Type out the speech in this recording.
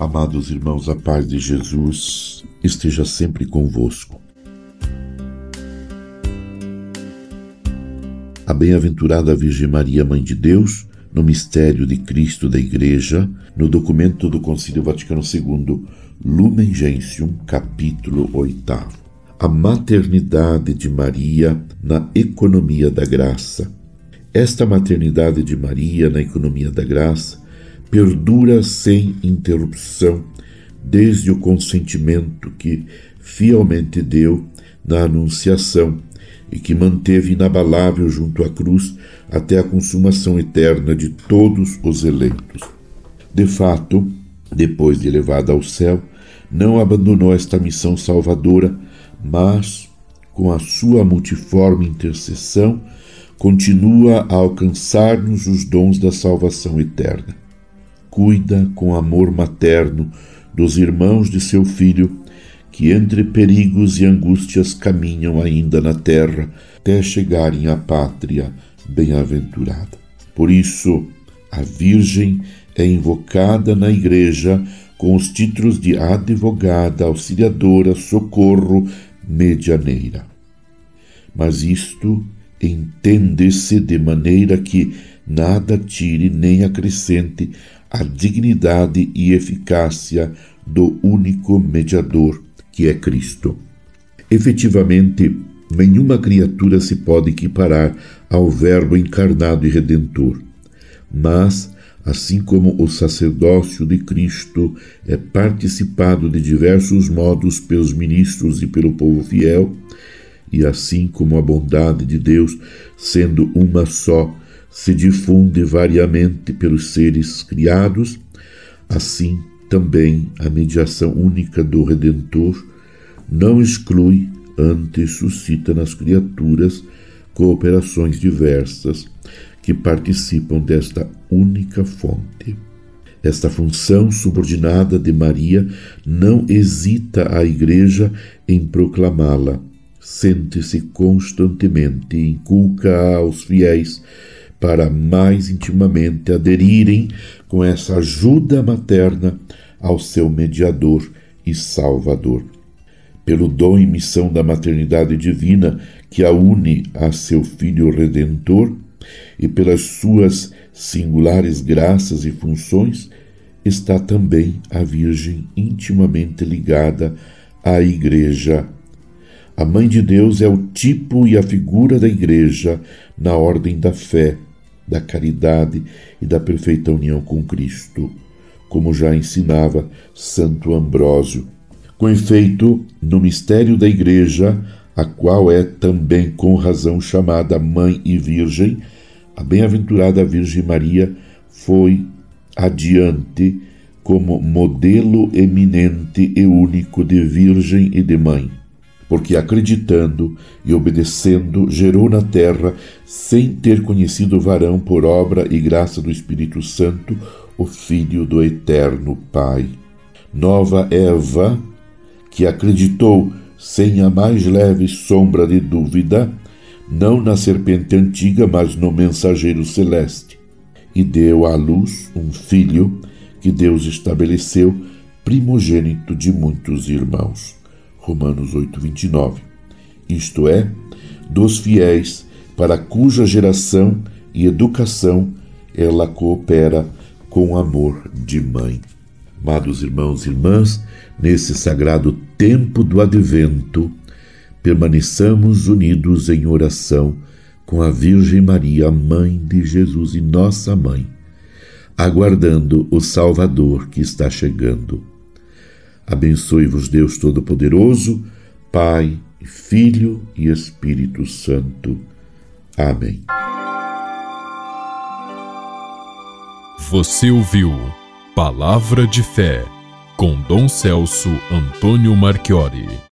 Amados irmãos, a paz de Jesus esteja sempre convosco. A bem-aventurada Virgem Maria, Mãe de Deus, no mistério de Cristo da Igreja, no documento do Concílio Vaticano II, Lumen Gentium, capítulo 8. A maternidade de Maria na economia da graça. Esta maternidade de Maria na economia da graça perdura sem interrupção desde o consentimento que fielmente deu na Anunciação e que manteve inabalável junto à cruz até a consumação eterna de todos os eleitos. De fato, depois de elevada ao céu, não abandonou esta missão salvadora, mas, com a sua multiforme intercessão, continua a alcançar-nos os dons da salvação eterna cuida com amor materno dos irmãos de seu filho, que entre perigos e angústias caminham ainda na terra até chegarem à pátria bem-aventurada. Por isso, a Virgem é invocada na Igreja com os títulos de advogada, auxiliadora, socorro, medianeira. Mas isto entende-se de maneira que nada tire nem acrescente a dignidade e eficácia do único mediador, que é Cristo. Efetivamente, nenhuma criatura se pode equiparar ao Verbo encarnado e redentor. Mas, assim como o sacerdócio de Cristo é participado de diversos modos pelos ministros e pelo povo fiel, e assim como a bondade de Deus, sendo uma só, se difunde variamente pelos seres criados, assim também a mediação única do Redentor não exclui, antes suscita nas criaturas cooperações diversas que participam desta única fonte. Esta função subordinada de Maria não hesita a Igreja em proclamá-la. Sente-se constantemente inculca aos fiéis para mais intimamente aderirem com essa ajuda materna ao seu mediador e salvador. Pelo dom e missão da maternidade divina que a une a seu Filho Redentor e pelas suas singulares graças e funções, está também a Virgem intimamente ligada à Igreja. A Mãe de Deus é o tipo e a figura da Igreja na ordem da fé da caridade e da perfeita união com Cristo, como já ensinava Santo Ambrósio. Com efeito, no mistério da Igreja, a qual é também com razão chamada Mãe e Virgem, a bem-aventurada Virgem Maria foi adiante como modelo eminente e único de Virgem e de Mãe porque acreditando e obedecendo, gerou na terra, sem ter conhecido o varão por obra e graça do Espírito Santo, o Filho do Eterno Pai. Nova Eva, que acreditou sem a mais leve sombra de dúvida, não na serpente antiga, mas no mensageiro celeste, e deu à luz um filho que Deus estabeleceu primogênito de muitos irmãos. Romanos 8, 29. Isto é, dos fiéis para cuja geração e educação ela coopera com amor de mãe. Amados irmãos e irmãs, nesse sagrado tempo do advento, permaneçamos unidos em oração com a Virgem Maria, Mãe de Jesus e nossa Mãe, aguardando o Salvador que está chegando. Abençoe-vos Deus Todo-Poderoso, Pai, Filho e Espírito Santo. Amém. Você ouviu Palavra de Fé com Dom Celso Antônio Marchiori.